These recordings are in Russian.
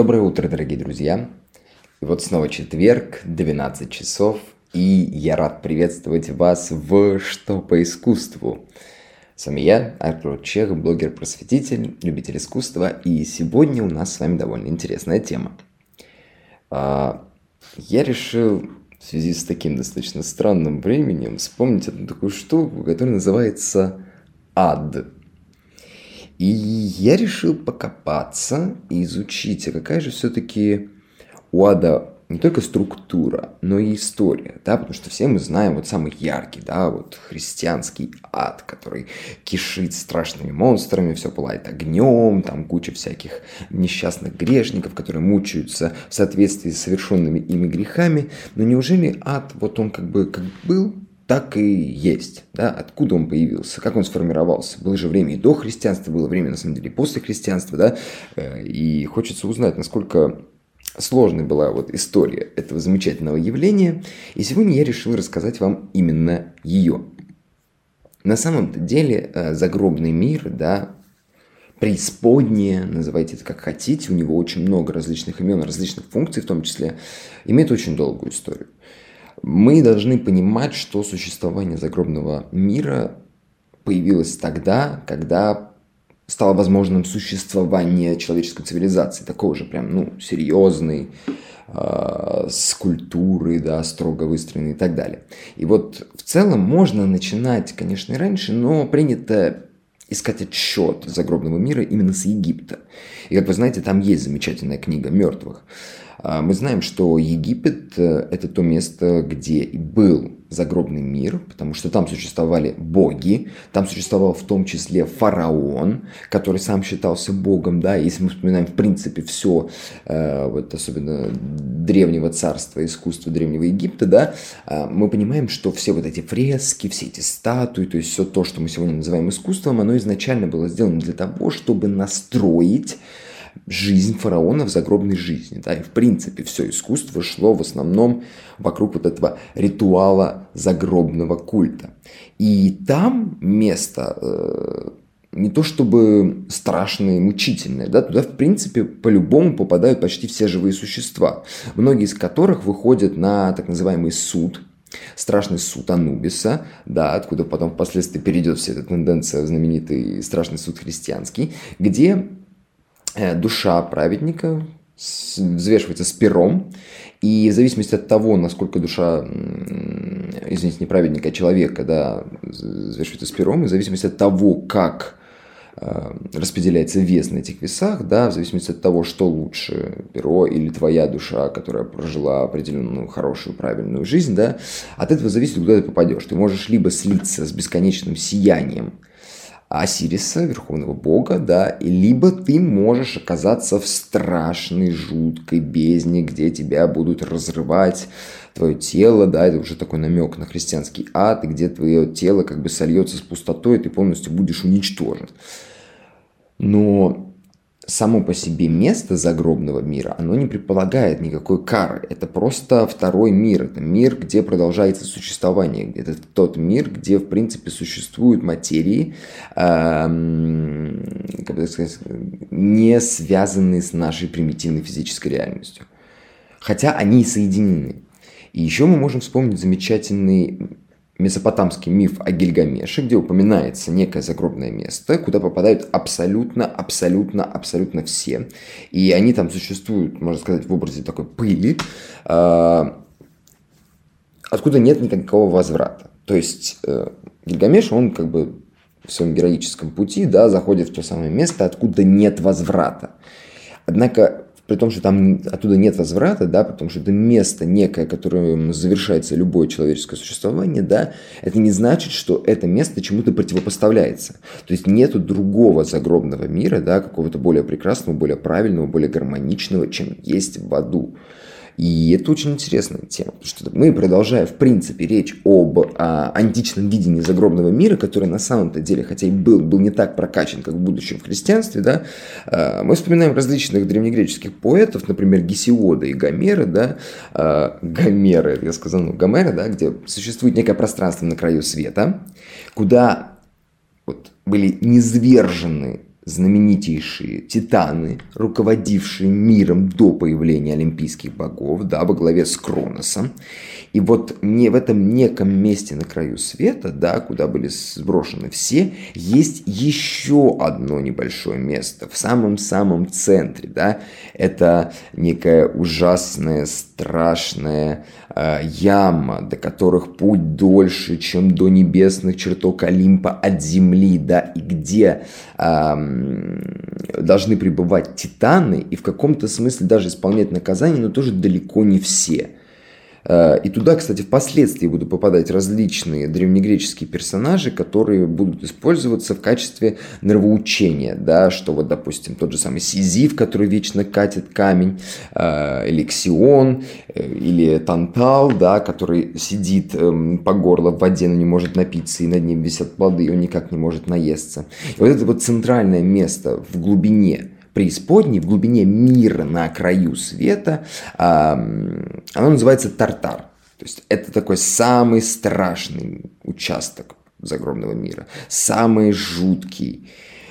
Доброе утро, дорогие друзья. И вот снова четверг, 12 часов, и я рад приветствовать вас в «Что по искусству». С вами я, Артур Чех, блогер-просветитель, любитель искусства, и сегодня у нас с вами довольно интересная тема. А, я решил в связи с таким достаточно странным временем вспомнить одну такую штуку, которая называется ад – и я решил покопаться и изучить, а какая же все-таки у ада не только структура, но и история, да, потому что все мы знаем вот самый яркий, да, вот христианский ад, который кишит страшными монстрами, все пылает огнем, там куча всяких несчастных грешников, которые мучаются в соответствии с совершенными ими грехами, но неужели ад, вот он как бы как был, так и есть. Да? Откуда он появился, как он сформировался. Было же время и до христианства, было время, на самом деле, и после христианства. Да? Э, и хочется узнать, насколько сложной была вот история этого замечательного явления. И сегодня я решил рассказать вам именно ее. На самом деле э, загробный мир, да, преисподнее, называйте это как хотите, у него очень много различных имен, различных функций в том числе, имеет очень долгую историю. Мы должны понимать, что существование загробного мира появилось тогда, когда стало возможным существование человеческой цивилизации, такого же прям, ну, серьезной, э, с культурой, да, строго выстроенной и так далее. И вот в целом можно начинать, конечно, и раньше, но принято искать отчет загробного мира именно с Египта. И, как вы знаете, там есть замечательная книга мертвых. Мы знаем, что Египет э, – это то место, где был загробный мир, потому что там существовали боги, там существовал в том числе фараон, который сам считался богом, да, если мы вспоминаем в принципе все, э, вот особенно древнего царства, искусства древнего Египта, да, э, мы понимаем, что все вот эти фрески, все эти статуи, то есть все то, что мы сегодня называем искусством, оно изначально было сделано для того, чтобы настроить жизнь фараона в загробной жизни. Да, и в принципе все искусство шло в основном вокруг вот этого ритуала загробного культа. И там место э, не то чтобы страшное и мучительное, да, туда в принципе по-любому попадают почти все живые существа, многие из которых выходят на так называемый суд, страшный суд Анубиса, да, откуда потом впоследствии перейдет вся эта тенденция в знаменитый страшный суд христианский, где душа праведника взвешивается с пером, и в зависимости от того, насколько душа, извините, не праведника, а человека, да, взвешивается с пером, и в зависимости от того, как э, распределяется вес на этих весах, да, в зависимости от того, что лучше, перо или твоя душа, которая прожила определенную хорошую, правильную жизнь, да, от этого зависит, куда ты попадешь. Ты можешь либо слиться с бесконечным сиянием, Осириса, верховного бога, да, либо ты можешь оказаться в страшной, жуткой бездне, где тебя будут разрывать твое тело, да, это уже такой намек на христианский ад, где твое тело как бы сольется с пустотой, и ты полностью будешь уничтожен. Но само по себе место загробного мира, оно не предполагает никакой кары. Это просто второй мир. Это мир, где продолжается существование. Это тот мир, где, в принципе, существуют материи, эм, как бы сказать, не связанные с нашей примитивной физической реальностью. Хотя они соединены. И еще мы можем вспомнить замечательный месопотамский миф о Гильгамеше, где упоминается некое загробное место, куда попадают абсолютно, абсолютно, абсолютно все. И они там существуют, можно сказать, в образе такой пыли, а, откуда нет никакого возврата. То есть э, Гильгамеш, он как бы в своем героическом пути, да, заходит в то самое место, откуда нет возврата. Однако при том, что там оттуда нет возврата, да, потому что это место некое, которым завершается любое человеческое существование, да, это не значит, что это место чему-то противопоставляется. То есть нету другого загробного мира, да, какого-то более прекрасного, более правильного, более гармоничного, чем есть в аду. И это очень интересная тема, потому что мы, продолжая, в принципе, речь об а, античном видении загробного мира, который на самом-то деле, хотя и был, был не так прокачан, как в будущем в христианстве, да, а, мы вспоминаем различных древнегреческих поэтов, например, Гесиода и Гомера, да, а, Гомера, я сказал, ну, Гомера, да, где существует некое пространство на краю света, куда вот, были низвержены знаменитейшие титаны, руководившие миром до появления олимпийских богов, да, во главе с Кроносом. И вот не в этом неком месте на краю света, да, куда были сброшены все, есть еще одно небольшое место в самом-самом центре, да. Это некая ужасная, страшная э, яма, до которых путь дольше, чем до небесных чертог Олимпа от земли, да, и где э, должны пребывать титаны и в каком-то смысле даже исполнять наказание, но тоже далеко не все. Э, и туда, кстати, впоследствии будут попадать различные древнегреческие персонажи, которые будут использоваться в качестве нравоучения, да, что вот, допустим, тот же самый Сизиф, который вечно катит камень, э, или Ксион, э, или Тантал, да, который сидит эм, по горло в воде, но не может напиться, и над ним висят плоды, и он никак не может наесться. И вот это вот центральное место в глубине преисподней, в глубине мира на краю света, оно называется Тартар. То есть это такой самый страшный участок загробного мира, самый жуткий,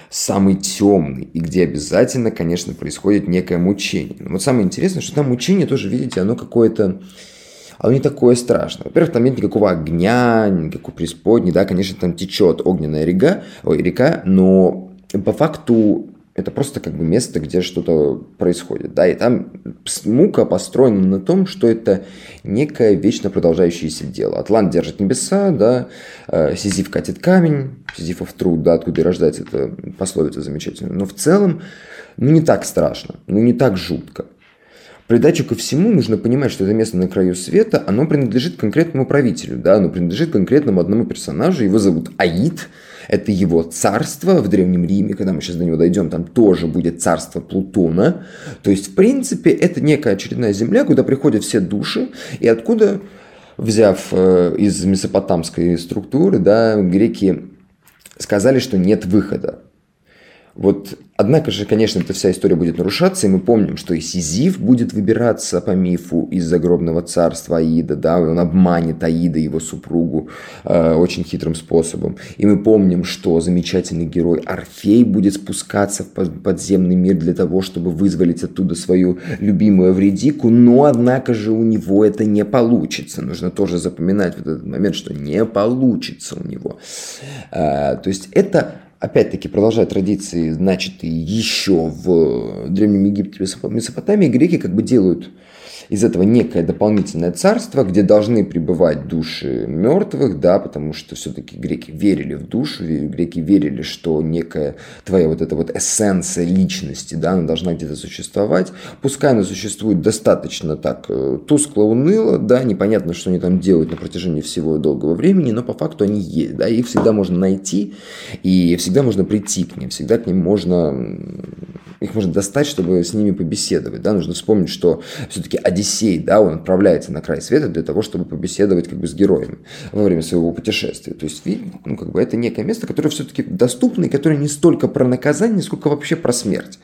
самый темный, и где обязательно, конечно, происходит некое мучение. Но вот самое интересное, что там мучение тоже, видите, оно какое-то оно не такое страшное. Во-первых, там нет никакого огня, никакой преисподней, да, конечно, там течет огненная река, ой, река, но по факту это просто как бы место, где что-то происходит, да, и там мука построена на том, что это некое вечно продолжающееся дело. Атлант держит небеса, да, э, Сизиф катит камень, Сизифов труд, да, откуда и рождается эта пословица замечательная. Но в целом, ну, не так страшно, ну, не так жутко. Придачу ко всему нужно понимать, что это место на краю света, оно принадлежит конкретному правителю, да, оно принадлежит конкретному одному персонажу, его зовут Аид, это его царство в Древнем Риме, когда мы сейчас до него дойдем, там тоже будет царство Плутона. То есть, в принципе, это некая очередная земля, куда приходят все души, и откуда, взяв э, из месопотамской структуры, да, греки сказали, что нет выхода. Вот Однако же, конечно, эта вся история будет нарушаться, и мы помним, что и Сизиф будет выбираться по мифу из загробного царства Аида, да, он обманет Аида, его супругу, э, очень хитрым способом. И мы помним, что замечательный герой Орфей будет спускаться в подземный мир для того, чтобы вызволить оттуда свою любимую Вредику, но, однако же, у него это не получится. Нужно тоже запоминать в этот момент, что не получится у него. Э, то есть это опять-таки, продолжая традиции, начатые еще в Древнем Египте, Месопотамии, греки как бы делают из этого некое дополнительное царство, где должны пребывать души мертвых, да, потому что все-таки греки верили в душу, греки верили, что некая твоя вот эта вот эссенция личности, да, она должна где-то существовать. Пускай она существует достаточно так э, тускло, уныло, да, непонятно, что они там делают на протяжении всего долгого времени, но по факту они есть, да, их всегда можно найти, и всегда можно прийти к ним, всегда к ним можно их можно достать, чтобы с ними побеседовать. Да? Нужно вспомнить, что все-таки Одиссей, да, он отправляется на край света для того, чтобы побеседовать как бы с героями во время своего путешествия. То есть, ну, как бы это некое место, которое все-таки доступно и которое не столько про наказание, сколько вообще про смерть.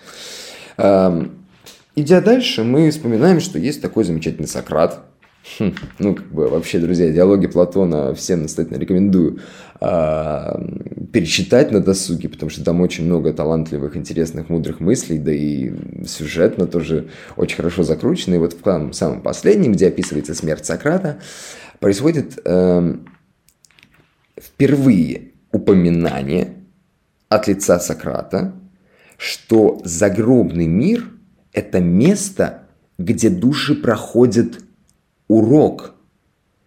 Идя дальше, мы вспоминаем, что есть такой замечательный Сократ, Хм, ну, как бы вообще, друзья, диалоги Платона всем настоятельно рекомендую э, перечитать на досуге, потому что там очень много талантливых, интересных, мудрых мыслей, да и сюжетно тоже очень хорошо закручено. И вот в самом, самом последнем, где описывается смерть Сократа, происходит э, впервые упоминание от лица Сократа, что загробный мир – это место, где души проходят урок,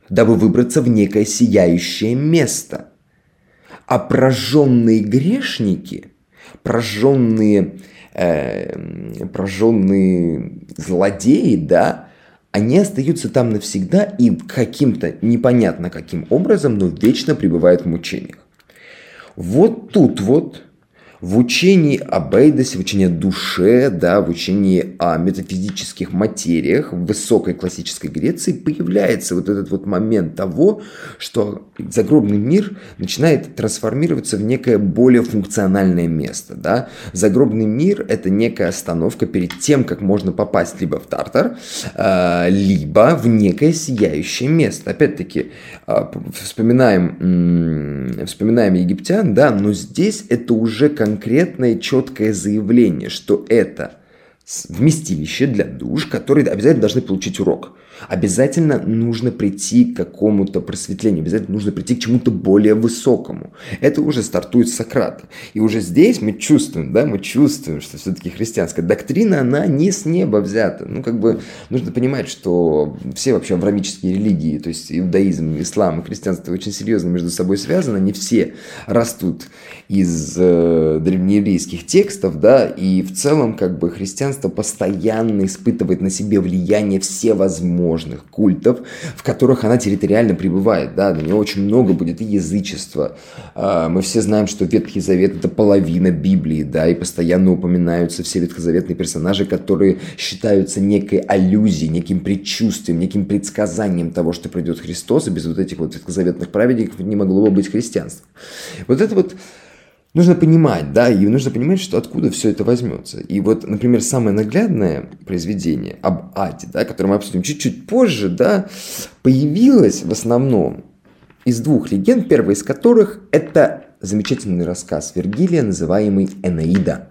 дабы выбраться в некое сияющее место. А прожженные грешники, прожженные, э, прожженные злодеи, да, они остаются там навсегда и каким-то непонятно каким образом, но вечно пребывают в мучениях. Вот тут вот в учении об Эйдосе, в учении о душе, да, в учении о метафизических материях в высокой классической Греции появляется вот этот вот момент того, что загробный мир начинает трансформироваться в некое более функциональное место. Да? Загробный мир – это некая остановка перед тем, как можно попасть либо в Тартар, а, либо в некое сияющее место. Опять-таки, а, вспоминаем, вспоминаем египтян, да, но здесь это уже как конкретное четкое заявление, что это вместилище для душ, которые обязательно должны получить урок обязательно нужно прийти к какому-то просветлению, обязательно нужно прийти к чему-то более высокому. Это уже стартует Сократа. И уже здесь мы чувствуем, да, мы чувствуем, что все-таки христианская доктрина, она не с неба взята. Ну, как бы нужно понимать, что все вообще аврамические религии, то есть иудаизм, ислам и христианство очень серьезно между собой связаны, не все растут из э, древнееврейских текстов, да, и в целом как бы христианство постоянно испытывает на себе влияние всевозможных всевозможных культов, в которых она территориально пребывает. Да, на нее очень много будет и язычества. А, мы все знаем, что Ветхий Завет – это половина Библии, да, и постоянно упоминаются все ветхозаветные персонажи, которые считаются некой аллюзией, неким предчувствием, неким предсказанием того, что придет Христос, и без вот этих вот ветхозаветных праведников не могло бы быть христианства. Вот это вот нужно понимать, да, и нужно понимать, что откуда все это возьмется. И вот, например, самое наглядное произведение об Аде, да, которое мы обсудим чуть-чуть позже, да, появилось в основном из двух легенд, первая из которых это замечательный рассказ Вергилия, называемый «Энеида».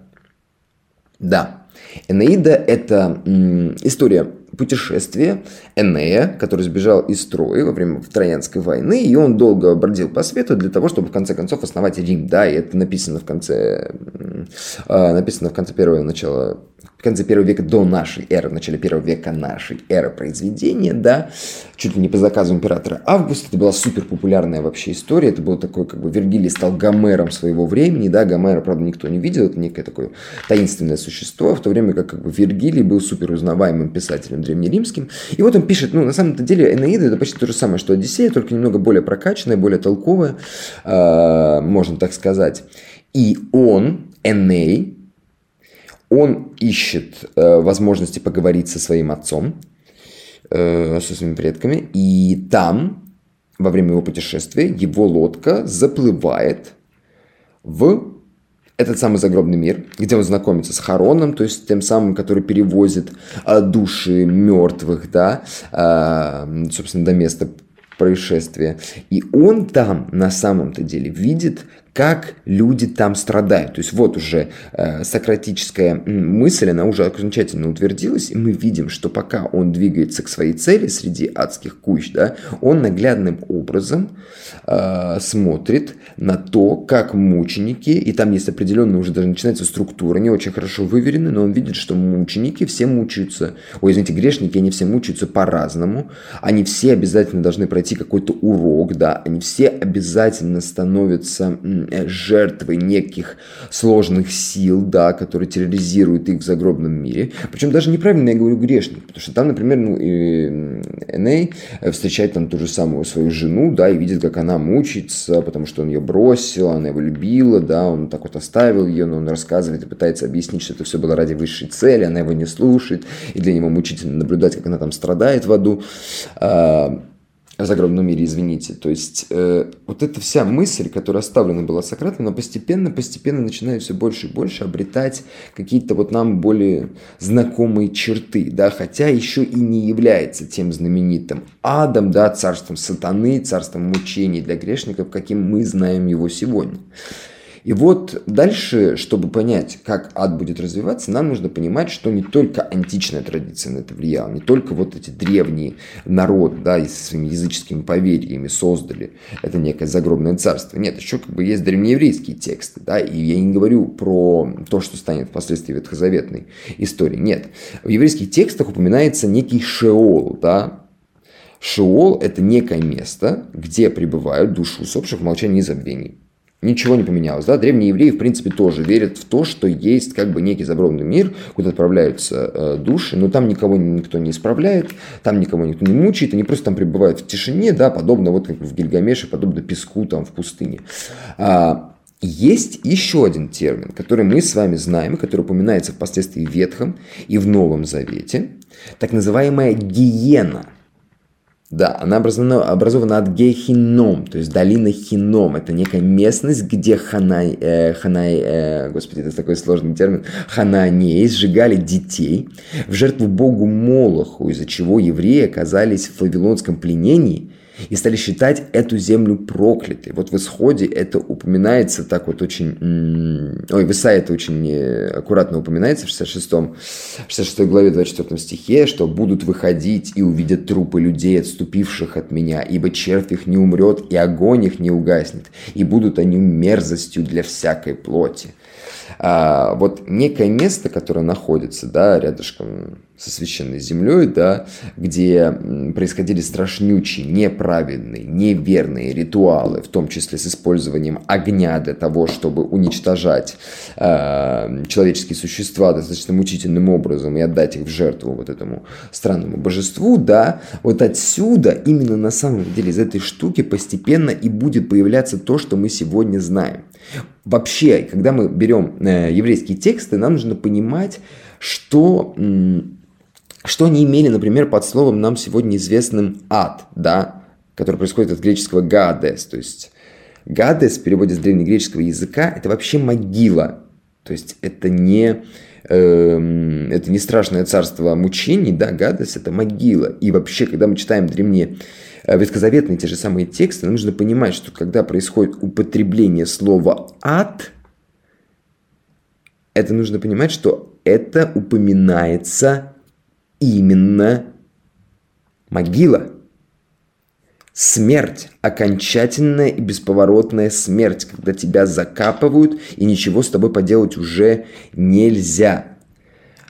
Да, Энеида – это история путешествия Энея, который сбежал из Трои во время Троянской войны, и он долго бродил по свету для того, чтобы в конце концов основать Рим. Да, и это написано в конце, э, написано в конце первого начала в конце первого века до нашей эры, в начале первого века нашей эры произведения, да, чуть ли не по заказу императора Августа. Это была супер популярная вообще история. Это был такой, как бы, Вергилий стал Гомером своего времени, да, Гомера, правда, никто не видел, это некое такое таинственное существо, в то время как, как бы, Вергилий был супер узнаваемым писателем древнеримским. И вот он пишет, ну, на самом-то деле, Энеида это почти то же самое, что Одиссея, только немного более прокачанная, более толковая, э, можно так сказать. И он, Эней, он ищет э, возможности поговорить со своим отцом, э, со своими предками, и там, во время его путешествия, его лодка заплывает в этот самый загробный мир, где он знакомится с Хароном, то есть тем самым, который перевозит э, души мертвых, да, э, собственно, до места происшествия. И он там на самом-то деле видит как люди там страдают. То есть вот уже э, сократическая мысль, она уже окончательно утвердилась, и мы видим, что пока он двигается к своей цели среди адских кущ, да, он наглядным образом э, смотрит на то, как мученики, и там есть определенная уже даже начинается структура, не очень хорошо выверенная, но он видит, что мученики все мучаются, ой, извините, грешники, они все мучаются по-разному, они все обязательно должны пройти какой-то урок, да, они все обязательно становятся Э, жертвой неких сложных сил, да, которые терроризируют их в загробном мире. Причем даже неправильно я говорю грешник, потому что там, например, ну, Эней встречает там ту же самую свою жену, да, и видит, как она мучается, потому что он ее бросил, она его любила, да, он так вот оставил ее, но он рассказывает и пытается объяснить, что это все было ради высшей цели, она его не слушает, и для него мучительно наблюдать, как она там страдает в аду. В загробном мире, извините. То есть э, вот эта вся мысль, которая оставлена была Сократом, она постепенно, постепенно начинает все больше и больше обретать какие-то вот нам более знакомые черты, да, хотя еще и не является тем знаменитым адом, да, царством сатаны, царством мучений для грешников, каким мы знаем его сегодня. И вот дальше, чтобы понять, как ад будет развиваться, нам нужно понимать, что не только античная традиция на это влияла, не только вот эти древние народ, да, и со своими языческими поверьями создали это некое загробное царство. Нет, еще как бы есть древнееврейские тексты, да, и я не говорю про то, что станет впоследствии ветхозаветной истории. Нет, в еврейских текстах упоминается некий шеол, да, Шеол – это некое место, где пребывают души усопших в молчании и забвении. Ничего не поменялось. Да? Древние евреи, в принципе, тоже верят в то, что есть как бы некий забронный мир, куда отправляются э, души, но там никого никто не исправляет, там никого никто не мучает, они просто там пребывают в тишине, да, подобно вот как в Гильгамеше, подобно песку там в пустыне. А, есть еще один термин, который мы с вами знаем, который упоминается впоследствии в Ветхом и в Новом Завете, так называемая гиена – да, она образована, образована от Гехином, то есть долина Хином. Это некая местность, где ханай, э, ханай э, господи, это такой сложный термин, хананеи сжигали детей в жертву богу Молоху, из-за чего евреи оказались в вавилонском пленении и стали считать эту землю проклятой. Вот в исходе это упоминается так вот очень... Ой, в Исаии это очень аккуратно упоминается в 66, 66 главе 24 стихе, что будут выходить и увидят трупы людей, отступивших от меня, ибо червь их не умрет, и огонь их не угаснет, и будут они мерзостью для всякой плоти а, вот некое место, которое находится, да, рядышком со священной землей, да, где происходили страшнючие, неправедные, неверные ритуалы, в том числе с использованием огня для того, чтобы уничтожать э, человеческие существа достаточно мучительным образом и отдать их в жертву вот этому странному божеству, да, вот отсюда именно на самом деле из этой штуки постепенно и будет появляться то, что мы сегодня знаем. Вообще, когда мы берем э, еврейские тексты, нам нужно понимать, что, что они имели, например, под словом нам сегодня известным ад, да, который происходит от греческого гадес, то есть гадес в переводе с древнегреческого языка это вообще могила, то есть это не э, это не страшное царство мучений, да, гадес это могила. И вообще, когда мы читаем древние ветхозаветные те же самые тексты, нужно понимать, что когда происходит употребление слова «ад», это нужно понимать, что это упоминается именно могила. Смерть, окончательная и бесповоротная смерть, когда тебя закапывают и ничего с тобой поделать уже нельзя.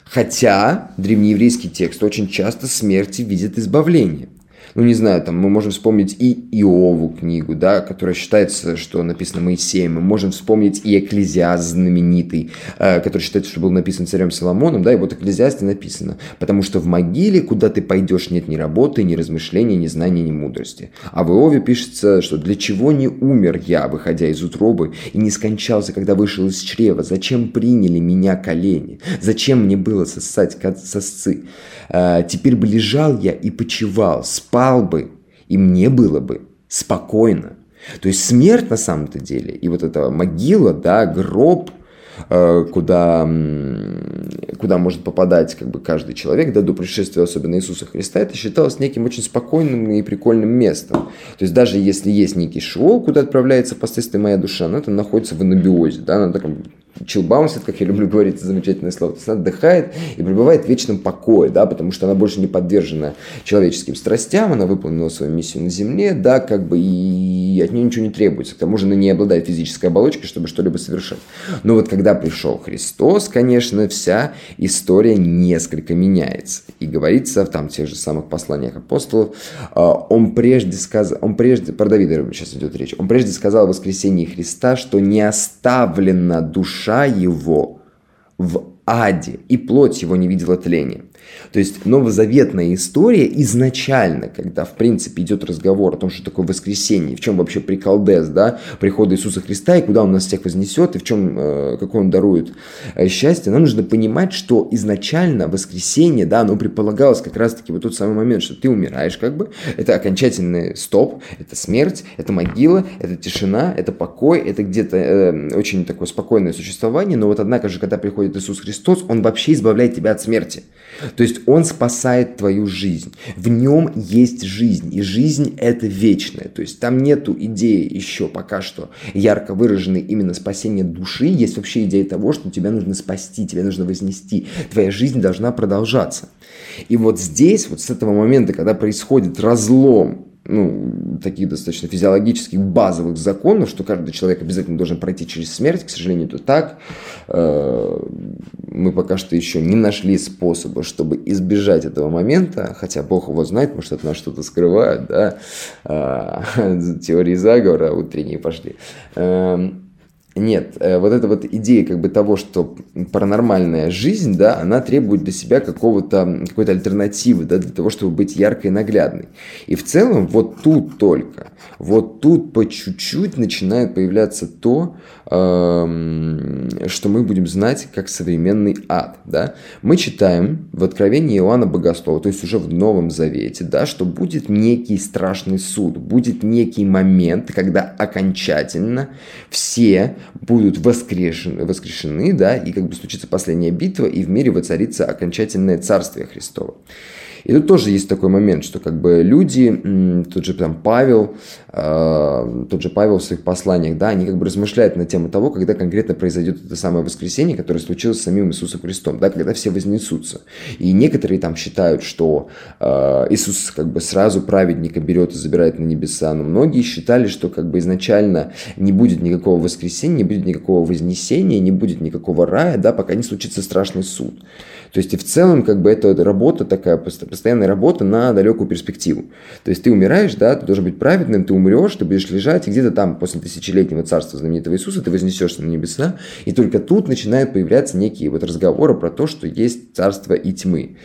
Хотя древнееврейский текст очень часто смерти видит избавление ну, не знаю, там мы можем вспомнить и Иову книгу, да, которая считается, что написана Моисеем. Мы можем вспомнить и Экклезиаст знаменитый, э, который считается, что был написан царем Соломоном, да, и вот Экклезиасте написано, потому что в могиле, куда ты пойдешь, нет ни работы, ни размышления, ни знания, ни мудрости. А в Иове пишется, что для чего не умер я, выходя из утробы, и не скончался, когда вышел из чрева? Зачем приняли меня колени? Зачем мне было сосать сосцы? Э, теперь бы лежал я и почевал, спал бы, и мне было бы спокойно. То есть смерть на самом-то деле, и вот эта могила, да, гроб, куда, куда может попадать как бы каждый человек, да, до пришествия особенно Иисуса Христа, это считалось неким очень спокойным и прикольным местом. То есть даже если есть некий шоу, куда отправляется впоследствии моя душа, она там находится в анабиозе, да, она таком чилбаунсит, как я люблю говорить, это замечательное слово. То есть она отдыхает и пребывает в вечном покое, да, потому что она больше не подвержена человеческим страстям, она выполнила свою миссию на Земле, да, как бы и от нее ничего не требуется. К тому же она не обладает физической оболочкой, чтобы что-либо совершать. Но вот когда пришел Христос, конечно, вся история несколько меняется. И говорится в там тех же самых посланиях апостолов, а, он прежде сказал, он прежде, про Давида сейчас идет речь, он прежде сказал в воскресении Христа, что не оставлена душа его в аде, и плоть его не видела тления. То есть новозаветная история изначально, когда, в принципе, идет разговор о том, что такое воскресенье, в чем вообще приколдес, да, прихода Иисуса Христа, и куда он нас всех вознесет, и в чем, э, какое он дарует э, счастье, нам нужно понимать, что изначально воскресенье, да, оно предполагалось как раз-таки вот тот самый момент, что ты умираешь, как бы, это окончательный стоп, это смерть, это могила, это тишина, это покой, это где-то э, очень такое спокойное существование, но вот однако же, когда приходит Иисус Христос, он вообще избавляет тебя от смерти. То есть он спасает твою жизнь. В нем есть жизнь, и жизнь это вечная. То есть там нету идеи еще пока что ярко выраженной именно спасения души. Есть вообще идея того, что тебя нужно спасти, тебя нужно вознести. Твоя жизнь должна продолжаться. И вот здесь, вот с этого момента, когда происходит разлом ну, таких достаточно физиологических базовых законов, что каждый человек обязательно должен пройти через смерть, к сожалению, это так. Э, мы пока что еще не нашли способа, чтобы избежать этого момента, хотя Бог его знает, может, от нас что-то скрывают, да, э, теории заговора утренние пошли. Нет, э, вот эта вот идея как бы того, что паранормальная жизнь, да, она требует для себя какого-то, какой-то альтернативы, да, для того, чтобы быть яркой и наглядной. И в целом вот тут только, вот тут по чуть-чуть начинает появляться то, что мы будем знать как современный ад, да. Мы читаем в Откровении Иоанна Богослова, то есть уже в Новом Завете, да, что будет некий страшный суд, будет некий момент, когда окончательно все будут воскрешены, воскрешены, да, и как бы случится последняя битва, и в мире воцарится окончательное царствие Христово. И тут тоже есть такой момент, что как бы люди, тот же там Павел, э, тот же Павел в своих посланиях, да, они как бы размышляют на тему того, когда конкретно произойдет это самое воскресенье, которое случилось с самим Иисусом Христом, да, когда все вознесутся. И некоторые там считают, что э, Иисус как бы сразу праведника берет и забирает на небеса, но многие считали, что как бы изначально не будет никакого воскресения, не будет никакого вознесения, не будет никакого рая, да, пока не случится страшный суд. То есть и в целом как бы это работа такая, постоянная работа на далекую перспективу. То есть ты умираешь, да, ты должен быть праведным, ты умрешь, ты будешь лежать, и где-то там после тысячелетнего царства знаменитого Иисуса ты вознесешься на небеса, и только тут начинают появляться некие вот разговоры про то, что есть царство и тьмы.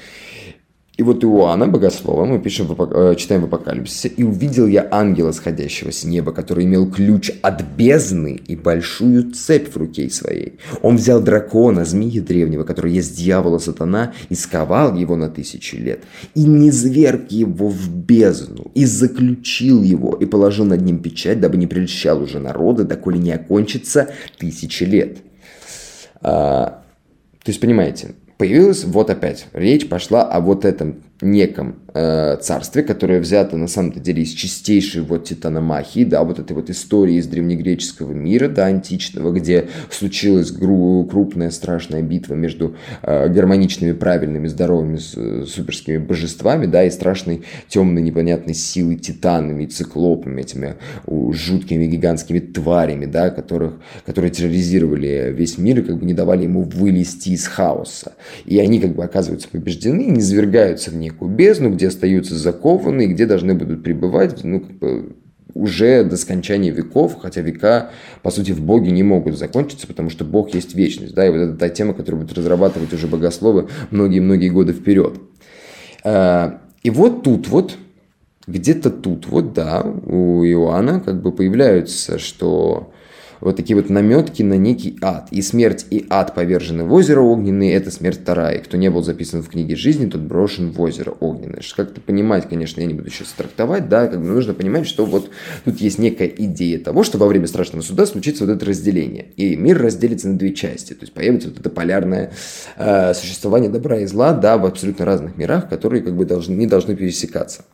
И вот Иоанна, богослова, мы пишем, э, читаем в Апокалипсисе, «И увидел я ангела, сходящего с неба, который имел ключ от бездны и большую цепь в руке своей. Он взял дракона, змеи древнего, который есть дьявола сатана, и сковал его на тысячи лет, и не зверг его в бездну, и заключил его, и положил над ним печать, дабы не прельщал уже народы, доколе не окончится тысячи лет». А, то есть, понимаете, появилась вот опять, речь пошла о вот этом неком э, царстве, которое взято на самом деле из чистейшей вот титаномахии, да, вот этой вот истории из древнегреческого мира, да, античного, где случилась гру- крупная страшная битва между э, гармоничными, правильными, здоровыми, с, суперскими божествами, да, и страшной темной непонятной силой титанами, циклопами, этими у, жуткими гигантскими тварями, да, которых, которые терроризировали весь мир и как бы не давали ему вылезти из хаоса. И они как бы оказываются побеждены и низвергаются в них некую бездну, где остаются закованные, где должны будут пребывать, ну, как бы, уже до скончания веков, хотя века, по сути, в Боге не могут закончиться, потому что Бог есть вечность, да, и вот это та тема, которую будут разрабатывать уже богословы многие-многие годы вперед. А, и вот тут вот, где-то тут вот, да, у Иоанна как бы появляются, что вот такие вот наметки на некий ад. И смерть и ад повержены в озеро огненное, это смерть вторая. И кто не был записан в книге жизни, тот брошен в озеро огненное. Как-то понимать, конечно, я не буду сейчас трактовать, да, как бы нужно понимать, что вот тут есть некая идея того, что во время страшного суда случится вот это разделение. И мир разделится на две части. То есть появится вот это полярное э, существование добра и зла, да, в абсолютно разных мирах, которые как бы должны, не должны пересекаться.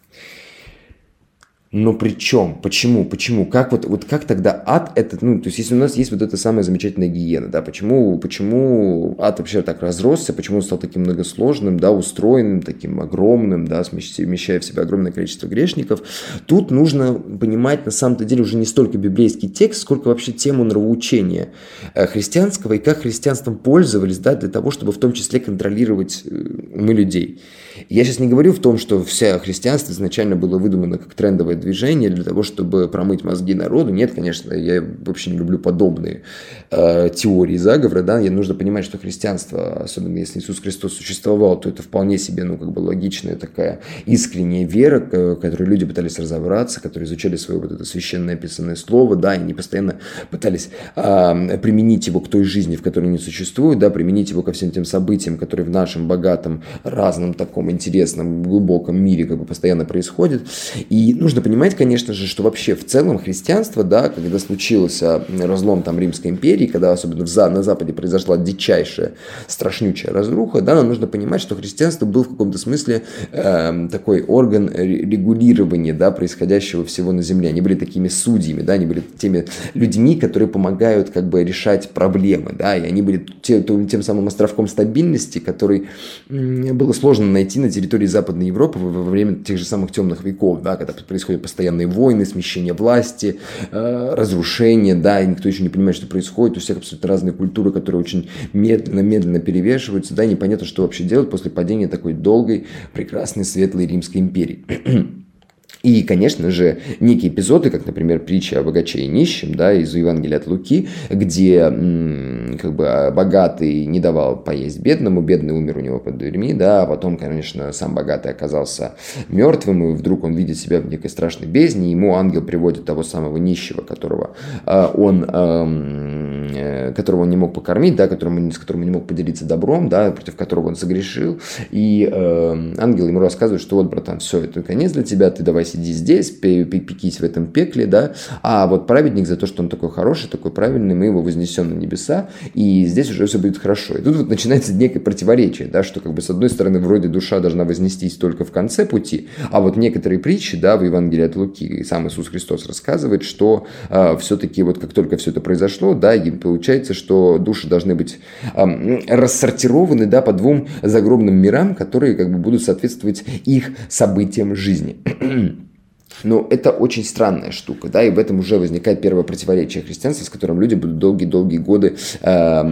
Но при чем? Почему? Почему? Как вот, вот как тогда ад это, ну, то есть если у нас есть вот эта самая замечательная гиена, да, почему, почему ад вообще так разросся, почему он стал таким многосложным, да, устроенным, таким огромным, да, вмещая в себя огромное количество грешников, тут нужно понимать на самом-то деле уже не столько библейский текст, сколько вообще тему нравоучения э, христианского и как христианством пользовались, да, для того, чтобы в том числе контролировать э, умы людей. Я сейчас не говорю в том, что вся христианство изначально было выдумано как трендовое движение для того, чтобы промыть мозги народу. Нет, конечно, я вообще не люблю подобные э, теории заговора. Да? Я нужно понимать, что христианство, особенно если Иисус Христос существовал, то это вполне себе, ну, как бы логичная такая искренняя вера, которой люди пытались разобраться, которые изучали свое вот это священное писанное слово, да, и они постоянно пытались э, применить его к той жизни, в которой они существуют, да, применить его ко всем тем событиям, которые в нашем богатом, разном таком интересном, глубоком мире как бы постоянно происходит. И нужно понимать, конечно же, что вообще в целом христианство, да, когда случился разлом там Римской империи, когда особенно в, на Западе произошла дичайшая, страшнючая разруха, да, нам нужно понимать, что христианство был в каком-то смысле э, такой орган регулирования, да, происходящего всего на земле. Они были такими судьями, да, они были теми людьми, которые помогают как бы решать проблемы, да, и они были тем, тем самым островком стабильности, который было сложно найти на территории Западной Европы во время тех же самых темных веков, да, когда постоянные войны, смещение власти, э, разрушение, да, и никто еще не понимает, что происходит, у всех абсолютно разные культуры, которые очень медленно-медленно перевешиваются, да, и непонятно, что вообще делать после падения такой долгой, прекрасной, светлой Римской империи. И, конечно же, некие эпизоды, как, например, притча о богаче и нищем, да, из Евангелия от Луки, где как бы богатый не давал поесть бедному, бедный умер у него под дверьми, да, а потом, конечно, сам богатый оказался мертвым, и вдруг он видит себя в некой страшной бездне, и ему ангел приводит того самого нищего, которого э, он э, которого он не мог покормить, да, которому, с которым он не мог поделиться добром, да, против которого он согрешил. И э, ангел ему рассказывает, что вот, братан, все, это конец для тебя, ты давай сиди здесь, пекись в этом пекле, да, а вот праведник за то, что он такой хороший, такой правильный, мы его вознесем на небеса, и здесь уже все будет хорошо. И тут вот начинается некое противоречие, да, что как бы с одной стороны вроде душа должна вознестись только в конце пути, а вот некоторые притчи, да, в Евангелии от Луки, и сам Иисус Христос рассказывает, что э, все-таки вот как только все это произошло, да, и получается, что души должны быть э, рассортированы, да, по двум загробным мирам, которые как бы будут соответствовать их событиям жизни. Но это очень странная штука, да, и в этом уже возникает первое противоречие христианства, с которым люди будут долгие-долгие годы э,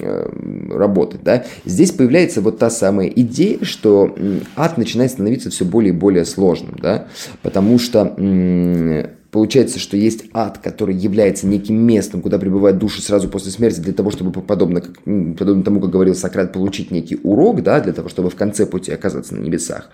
э, работать, да. Здесь появляется вот та самая идея, что ад начинает становиться все более и более сложным, да, потому что Получается, что есть ад, который является неким местом, куда прибывают души сразу после смерти для того, чтобы, подобно, как, подобно тому, как говорил Сократ, получить некий урок, да, для того, чтобы в конце пути оказаться на небесах.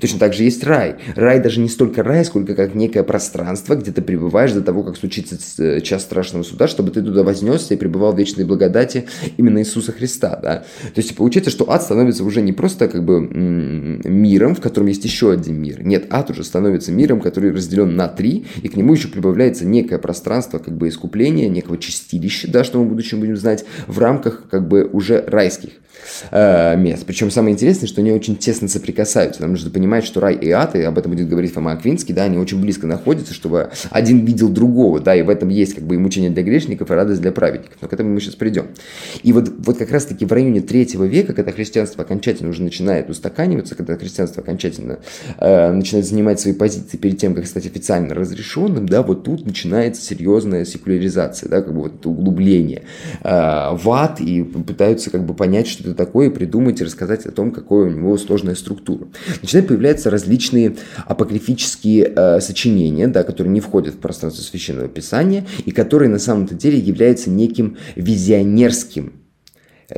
Точно так же есть рай. Рай даже не столько рай, сколько как некое пространство, где ты пребываешь до того, как случится э, час страшного суда, чтобы ты туда вознесся и пребывал в вечной благодати именно Иисуса Христа, да. То есть получается, что ад становится уже не просто как бы миром, в котором есть еще один мир. Нет, ад уже становится миром, который разделен на три, и к нему еще прибавляется некое пространство как бы искупления, некого чистилища, да, что мы в будущем будем знать, в рамках как бы уже райских э, мест. Причем самое интересное, что они очень тесно соприкасаются. Нам нужно понимать, что рай и ад, и об этом будет говорить Фома Аквинский, да, они очень близко находятся, чтобы один видел другого, да, и в этом есть как бы и мучение для грешников, и радость для праведников. Но к этому мы сейчас придем. И вот, вот как раз-таки в районе третьего века, когда христианство окончательно уже начинает устаканиваться, когда христианство окончательно э, начинает занимать свои позиции перед тем, как стать официально разрешенным, да, вот тут начинается серьезная секуляризация, да, как бы вот это углубление э, в ад, и пытаются как бы понять, что это такое, придумать и рассказать о том, какая у него сложная структура. Начинают появляться различные апокрифические э, сочинения, да, которые не входят в пространство священного писания и которые на самом-то деле являются неким визионерским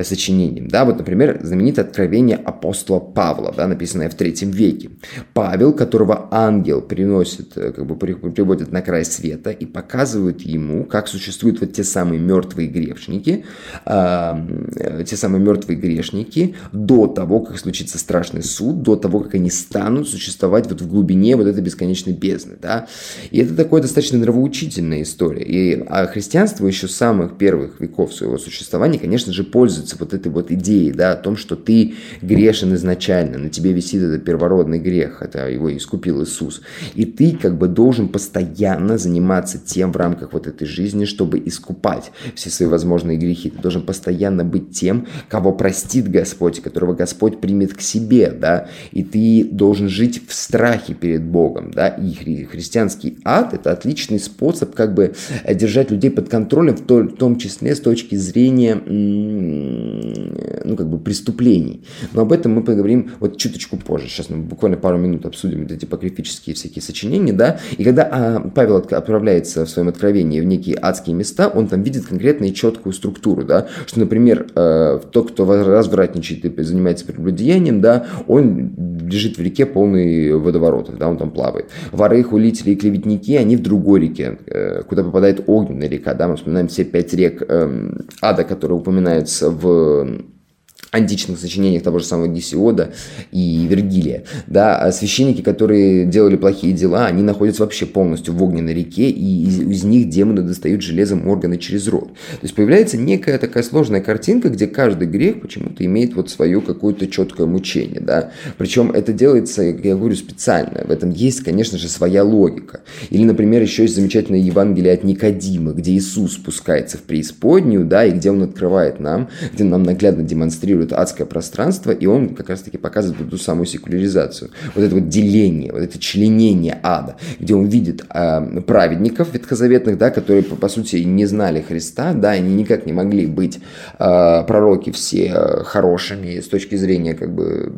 сочинением. Да, вот, например, знаменитое откровение апостола Павла, да, написанное в третьем веке. Павел, которого ангел приносит, э, как бы приводит на край света и показывает ему, как существуют вот те самые мертвые грешники, э, те самые мертвые грешники до того, как случится страшный суд, до того, как они станут существовать вот в глубине вот этой бесконечной бездны, да. И это такое достаточно нравоучительная история. И а христианство еще с самых первых веков своего существования, конечно же, пользуется пользуется вот этой вот идеей, да, о том, что ты грешен изначально, на тебе висит этот первородный грех, это его искупил Иисус. И ты как бы должен постоянно заниматься тем в рамках вот этой жизни, чтобы искупать все свои возможные грехи. Ты должен постоянно быть тем, кого простит Господь, которого Господь примет к себе, да, и ты должен жить в страхе перед Богом, да, и хри- христианский ад – это отличный способ как бы держать людей под контролем, в том числе с точки зрения ну, как бы преступлений. Но об этом мы поговорим вот чуточку позже. Сейчас мы буквально пару минут обсудим эти апокрифические всякие сочинения, да. И когда а, Павел отправляется в своем откровении в некие адские места, он там видит конкретную четкую структуру, да, что, например, э, тот, кто развратничает и занимается прелюбодеянием, да, он лежит в реке полный водоворотов, да, он там плавает. Воры, хулители и клеветники, они в другой реке, э, куда попадает огненная река, да, мы вспоминаем все пять рек э, ада, которые упоминаются в античных сочинениях того же самого Гесиода и Вергилия, да, а священники, которые делали плохие дела, они находятся вообще полностью в огненной реке, и из, из них демоны достают железом органы через рот. То есть появляется некая такая сложная картинка, где каждый грех почему-то имеет вот свое какое-то четкое мучение, да, причем это делается, я говорю, специально, в этом есть, конечно же, своя логика. Или, например, еще есть замечательное Евангелие от Никодима, где Иисус спускается в преисподнюю, да, и где он открывает нам, где нам наглядно демонстрирует существует адское пространство, и он как раз-таки показывает вот ту самую секуляризацию. Вот это вот деление, вот это членение ада, где он видит э, праведников ветхозаветных, да, которые, по, по сути, не знали Христа, да, они никак не могли быть э, пророки все хорошими с точки зрения как бы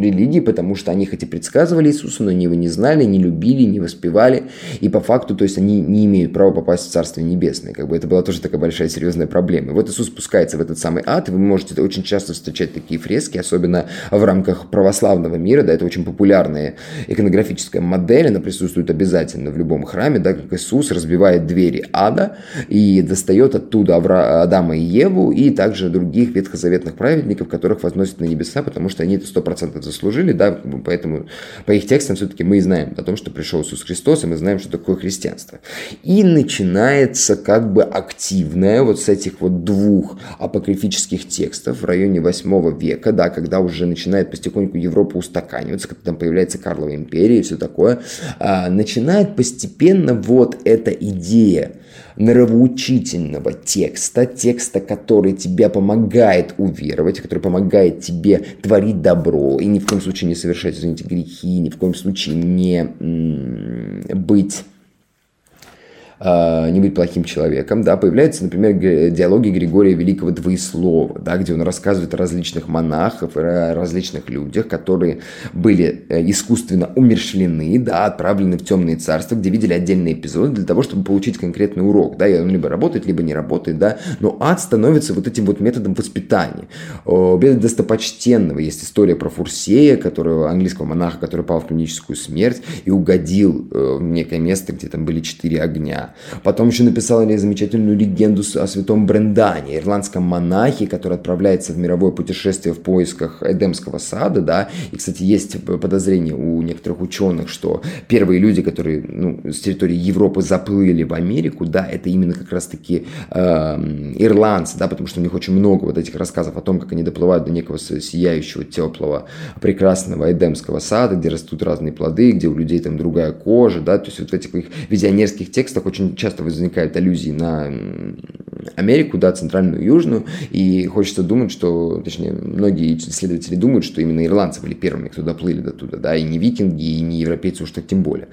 религии, потому что они хоть и предсказывали Иисуса, но они его не знали, не любили, не воспевали, и по факту, то есть они не имеют права попасть в Царствие Небесное. Как бы это была тоже такая большая серьезная проблема. И вот Иисус спускается в этот самый ад, и вы можете очень часто встречать такие фрески, особенно в рамках православного мира, да, это очень популярная иконографическая модель, она присутствует обязательно в любом храме, да, как Иисус разбивает двери ада и достает оттуда Адама и Еву, и также других ветхозаветных праведников, которых возносит на небеса, потому что они это сто процентов заслужили, да, поэтому по их текстам все-таки мы знаем о том, что пришел Иисус Христос, и мы знаем, что такое христианство. И начинается как бы активное вот с этих вот двух апокрифических текстов в районе 8 века, да, когда уже начинает потихоньку Европа устаканиваться, когда там появляется Карлова империя и все такое, а, начинает постепенно вот эта идея нравоучительного текста, текста, который тебе помогает уверовать, который помогает тебе творить добро и ни в коем случае не совершать, извините, грехи, ни в коем случае не быть э, не быть плохим человеком, да, появляются, например, диалоги Григория Великого Двоеслова, да, где он рассказывает о различных монахах, о различных людях, которые были э, искусственно умершлены, да, отправлены в темные царства, где видели отдельные эпизоды для того, чтобы получить конкретный урок, да, и он либо работает, либо не работает, да, но ад становится вот этим вот методом воспитания. Без достопочтенного есть история про Фурсея, которого, английского монаха, который пал в клиническую смерть и угодил э, в некое место, где там были четыре огня. Потом еще написал замечательную легенду о святом Брендане, ирландском монахе, который отправляется в мировое путешествие в поисках Эдемского сада, да, и, кстати, есть подозрение у некоторых ученых, что первые люди, которые ну, с территории Европы заплыли в Америку, да, это именно как раз-таки э, ирландцы, да, потому что у них очень много вот этих рассказов о том, как они доплывают до некого сияющего, теплого, прекрасного Эдемского сада, где растут разные плоды, где у людей там другая кожа, да, то есть вот в этих их визионерских текстах очень очень часто возникают аллюзии на Америку, да, центральную и южную, и хочется думать, что, точнее, многие исследователи думают, что именно ирландцы были первыми, кто доплыли до туда, да, и не викинги, и не европейцы уж так тем более,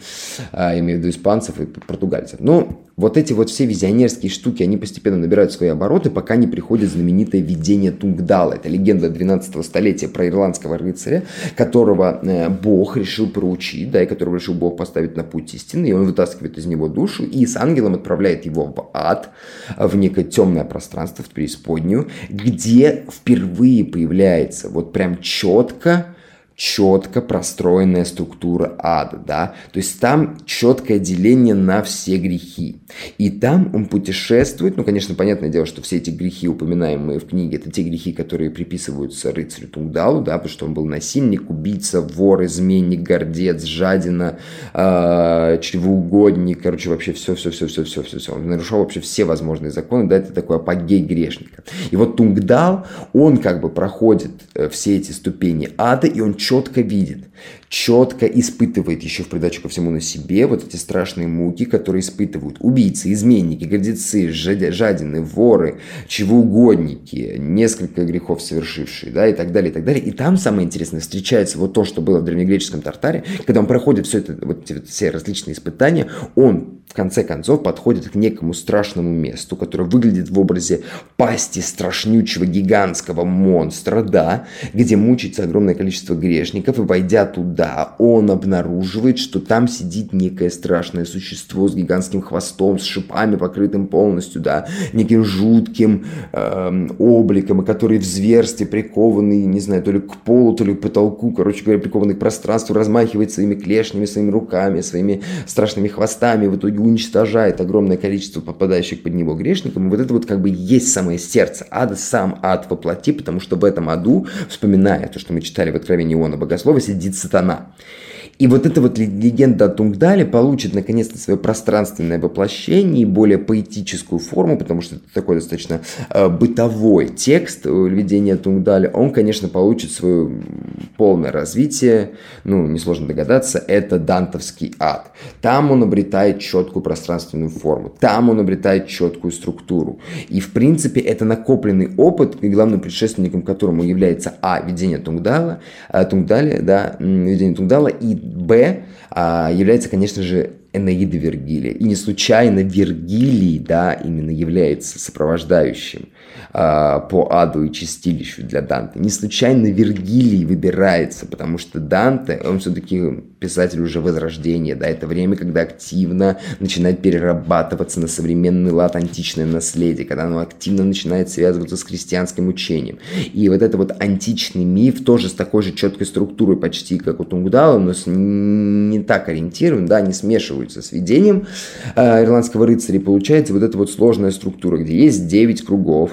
а, имею в виду испанцев и португальцев. Но вот эти вот все визионерские штуки, они постепенно набирают свои обороты, пока не приходит знаменитое видение Тунгдала. Это легенда 12 столетия про ирландского рыцаря, которого э, Бог решил проучить, да, и которого решил Бог поставить на путь истины, и он вытаскивает из него душу и ангелом отправляет его в ад, в некое темное пространство, в преисподнюю, где впервые появляется вот прям четко четко простроенная структура ада, да, то есть там четкое деление на все грехи. И там он путешествует, ну, конечно, понятное дело, что все эти грехи, упоминаемые в книге, это те грехи, которые приписываются рыцарю Тунгдалу, да, потому что он был насильник, убийца, вор, изменник, гордец, жадина, э, чревоугодник, короче, вообще все, все, все, все, все, все, все. Он нарушал вообще все возможные законы, да, это такой апогей грешника. И вот Тунгдал, он как бы проходит э, все эти ступени ада, и он четко видит, четко испытывает еще в придачу ко всему на себе вот эти страшные муки, которые испытывают убийцы, изменники, гордецы, жадины, воры, чевоугодники, несколько грехов совершившие, да, и так далее, и так далее. И там самое интересное, встречается вот то, что было в древнегреческом Тартаре, когда он проходит все это, вот все различные испытания, он в конце концов подходит к некому страшному месту, которое выглядит в образе пасти страшнючего гигантского монстра, да, где мучается огромное количество грешников, и войдя туда, он обнаруживает, что там сидит некое страшное существо с гигантским хвостом, с шипами, покрытым полностью, да, неким жутким э, обликом, который в зверстве прикованный, не знаю, то ли к полу, то ли к потолку, короче говоря, прикованный к пространству, размахивает своими клешнями, своими руками, своими страшными хвостами, в итоге уничтожает огромное количество попадающих под него грешников. И вот это вот как бы есть самое сердце ада, сам ад воплоти, потому что в этом аду, вспоминая то, что мы читали в Откровении Иоанна Богослова, сидит сатана. programa. И вот эта вот легенда о Тунгдале получит наконец-то свое пространственное воплощение и более поэтическую форму, потому что это такой достаточно э, бытовой текст введения Тунгдаля. Он, конечно, получит свое полное развитие, ну, несложно догадаться, это дантовский ад. Там он обретает четкую пространственную форму, там он обретает четкую структуру. И, в принципе, это накопленный опыт, и главным предшественником которому является А, видение Тунгдала, э, Тунгдаля, да, видение Тунгдала, и Б а, является, конечно же, Энеида Вергилия. И не случайно Вергилий, да, именно является сопровождающим по аду и чистилищу для Данте. Не случайно Вергилий выбирается, потому что Данте, он все-таки писатель уже возрождения, да, это время, когда активно начинает перерабатываться на современный лад античное наследие, когда оно активно начинает связываться с христианским учением. И вот это вот античный миф тоже с такой же четкой структурой почти, как у Тунгдала, но с, не так ориентирован, да, не смешиваются с видением э, ирландского рыцаря, и получается вот эта вот сложная структура, где есть 9 кругов,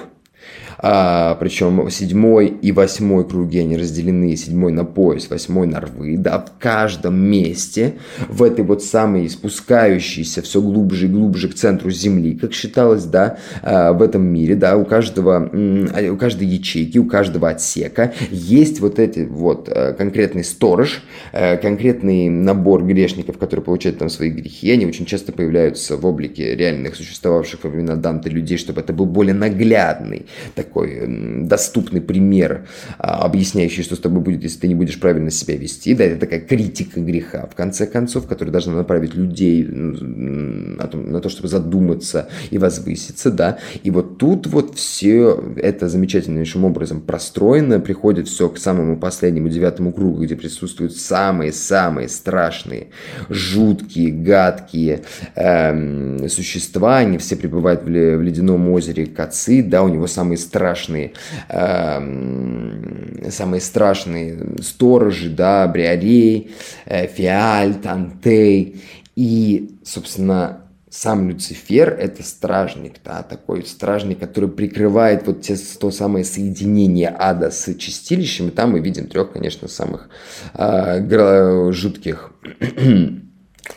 а, причем седьмой и восьмой круги, они разделены, седьмой на пояс, восьмой на рвы, да, в каждом месте, в этой вот самой спускающейся все глубже и глубже к центру Земли, как считалось, да, а, в этом мире, да, у каждого, у каждой ячейки, у каждого отсека есть вот эти вот а, конкретный сторож, конкретный набор грешников, которые получают там свои грехи, они очень часто появляются в облике реальных существовавших во времена Данте людей, чтобы это был более наглядный, такой доступный пример, а, объясняющий, что с тобой будет, если ты не будешь правильно себя вести. Да, это такая критика греха, в конце концов, которая должна направить людей на то, чтобы задуматься и возвыситься, да. И вот тут вот все это замечательнейшим образом простроено, приходит все к самому последнему девятому кругу, где присутствуют самые-самые страшные, жуткие, гадкие эм, существа, они все пребывают в, в ледяном озере Каци, да, у него самые страшные, э, самые страшные сторожи, да, Бриарей, э, Фиаль, Антей. И, собственно, сам Люцифер – это стражник, да, такой стражник, который прикрывает вот те, то самое соединение ада с чистилищем. И там мы видим трех, конечно, самых э, жутких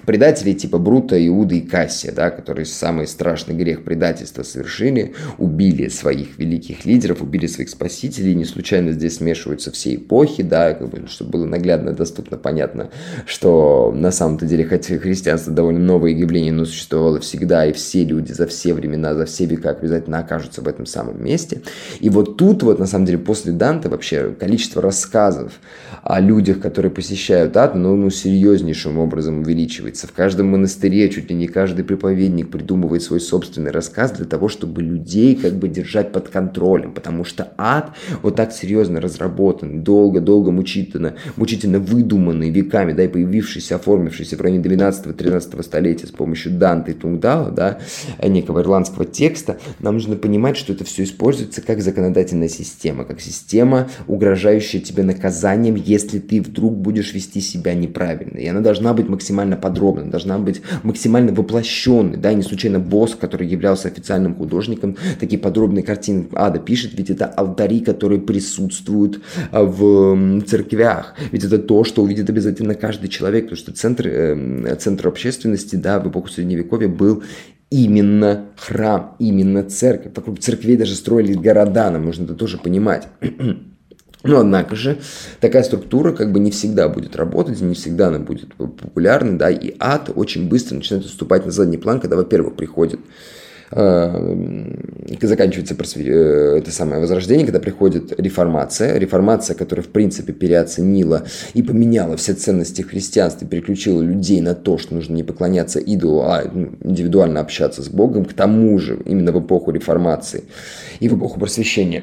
предателей типа Брута, Иуда и Кассия, да, которые самый страшный грех предательства совершили, убили своих великих лидеров, убили своих спасителей, не случайно здесь смешиваются все эпохи, да, как бы, чтобы было наглядно, доступно, понятно, что на самом-то деле, хотя христианство довольно новое явление, но существовало всегда, и все люди за все времена, за все века обязательно окажутся в этом самом месте. И вот тут вот, на самом деле, после Данте вообще количество рассказов о людях, которые посещают ад, ну, ну серьезнейшим образом увеличивается. В каждом монастыре чуть ли не каждый проповедник придумывает свой собственный рассказ для того, чтобы людей как бы держать под контролем, потому что ад вот так серьезно разработан, долго-долго мучительно, мучительно выдуманный веками, да, и появившийся, оформившийся в районе 12-13 столетия с помощью Данте и Тунгдала, да, некого ирландского текста, нам нужно понимать, что это все используется как законодательная система, как система, угрожающая тебе наказанием, если ты вдруг будешь вести себя неправильно. И она должна быть максимально подробной, должна быть максимально воплощенной. Да, не случайно Босс, который являлся официальным художником, такие подробные картины ада пишет, ведь это алтари, которые присутствуют а, в церквях. Ведь это то, что увидит обязательно каждый человек, потому что центр, э, центр общественности да, в эпоху Средневековья был именно храм, именно церковь. Вокруг церквей даже строили города, нам нужно это тоже понимать. Но, однако же, такая структура как бы не всегда будет работать, не всегда она будет популярна, да, и ад очень быстро начинает уступать на задний план, когда, во-первых, приходит э, заканчивается э, это самое возрождение, когда приходит реформация, реформация, которая в принципе переоценила и поменяла все ценности христианства, переключила людей на то, что нужно не поклоняться идолу, а ну, индивидуально общаться с Богом, к тому же именно в эпоху реформации и в эпоху просвещения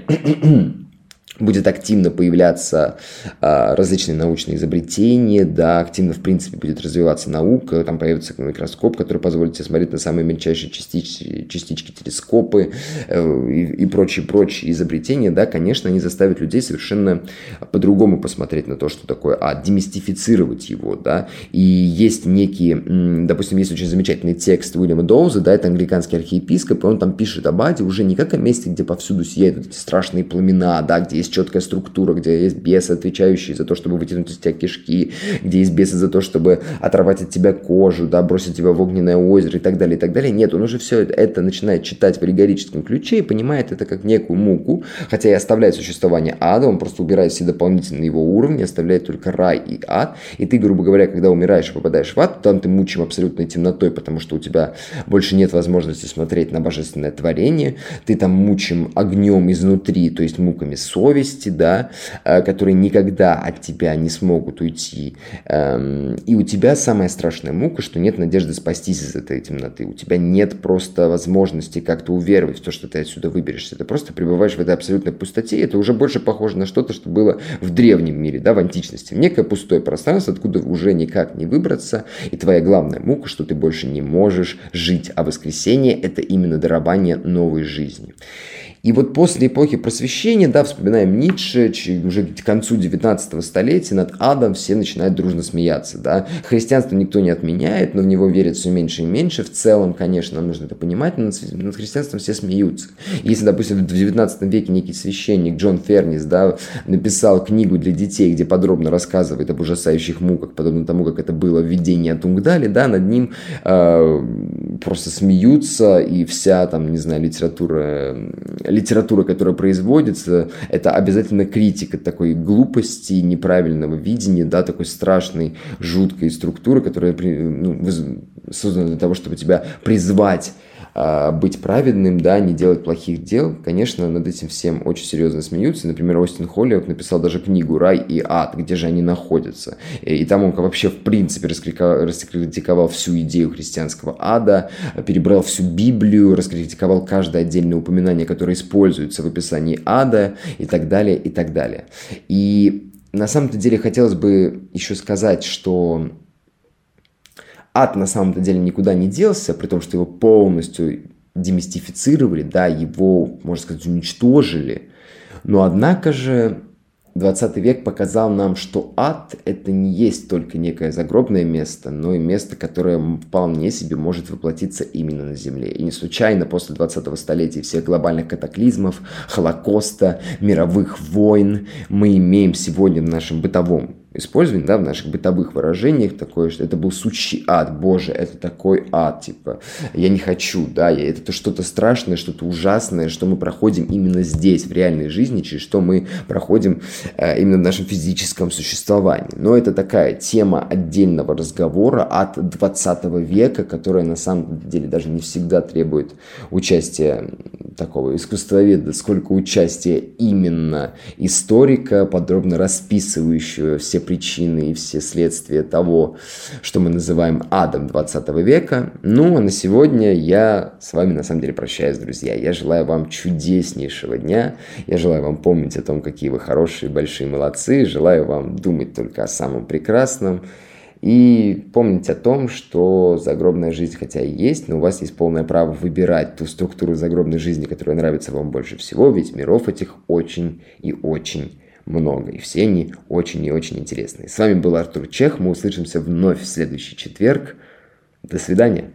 будет активно появляться а, различные научные изобретения, да, активно, в принципе, будет развиваться наука, там появится микроскоп, который позволит тебе смотреть на самые мельчайшие частички, частички телескопы э, и, и прочие-прочие изобретения, да, конечно, они заставят людей совершенно по-другому посмотреть на то, что такое а демистифицировать его, да, и есть некие, допустим, есть очень замечательный текст Уильяма Доуза, да, это англиканский архиепископ, и он там пишет об Аде уже не как о месте, где повсюду сияют эти страшные пламена, да, где есть четкая структура, где есть бесы, отвечающие за то, чтобы вытянуть из тебя кишки, где есть бесы за то, чтобы оторвать от тебя кожу, да, бросить тебя в огненное озеро и так далее, и так далее. Нет, он уже все это начинает читать в аллегорическом ключе и понимает это как некую муку, хотя и оставляет существование ада, он просто убирает все дополнительные его уровни, оставляет только рай и ад, и ты, грубо говоря, когда умираешь и попадаешь в ад, там ты мучим абсолютной темнотой, потому что у тебя больше нет возможности смотреть на божественное творение, ты там мучим огнем изнутри, то есть муками совести, совести, да, э, которые никогда от тебя не смогут уйти. Эм, и у тебя самая страшная мука, что нет надежды спастись из этой темноты. У тебя нет просто возможности как-то уверовать в то, что ты отсюда выберешься. Ты просто пребываешь в этой абсолютной пустоте. Это уже больше похоже на что-то, что было в древнем мире, да, в античности. Некое пустое пространство, откуда уже никак не выбраться. И твоя главная мука, что ты больше не можешь жить. А воскресенье – это именно дарование новой жизни. И вот после эпохи просвещения, да, вспоминаем Ницше, уже к концу 19 столетия над адом все начинают дружно смеяться, да. Христианство никто не отменяет, но в него верят все меньше и меньше. В целом, конечно, нам нужно это понимать, но над, христианством все смеются. Если, допустим, в 19 веке некий священник Джон Фернис, да, написал книгу для детей, где подробно рассказывает об ужасающих муках, подобно тому, как это было в видении от Унгдали, да, над ним э, просто смеются, и вся там, не знаю, литература литература, которая производится, это обязательно критика такой глупости, неправильного видения, да, такой страшной, жуткой структуры, которая ну, создана для того, чтобы тебя призвать быть праведным, да, не делать плохих дел, конечно, над этим всем очень серьезно смеются. Например, Остин Холлиок написал даже книгу «Рай и ад», где же они находятся. И там он вообще, в принципе, раскритиковал всю идею христианского ада, перебрал всю Библию, раскритиковал каждое отдельное упоминание, которое используется в описании ада и так далее, и так далее. И на самом-то деле хотелось бы еще сказать, что ад на самом-то деле никуда не делся, при том, что его полностью демистифицировали, да, его, можно сказать, уничтожили. Но однако же 20 век показал нам, что ад – это не есть только некое загробное место, но и место, которое вполне себе может воплотиться именно на Земле. И не случайно после 20-го столетия всех глобальных катаклизмов, Холокоста, мировых войн мы имеем сегодня в нашем бытовом использование, да, в наших бытовых выражениях такое, что это был сущий ад, боже, это такой ад, типа, я не хочу, да, это что-то страшное, что-то ужасное, что мы проходим именно здесь, в реальной жизни, через что мы проходим э, именно в нашем физическом существовании. Но это такая тема отдельного разговора от 20 века, которая на самом деле даже не всегда требует участия такого искусствоведа, сколько участия именно историка, подробно расписывающего все причины и все следствия того, что мы называем адом 20 века. Ну, а на сегодня я с вами на самом деле прощаюсь, друзья. Я желаю вам чудеснейшего дня. Я желаю вам помнить о том, какие вы хорошие, большие молодцы. Желаю вам думать только о самом прекрасном. И помнить о том, что загробная жизнь хотя и есть, но у вас есть полное право выбирать ту структуру загробной жизни, которая нравится вам больше всего, ведь миров этих очень и очень много, и все они очень и очень интересные. С вами был Артур Чех, мы услышимся вновь в следующий четверг. До свидания.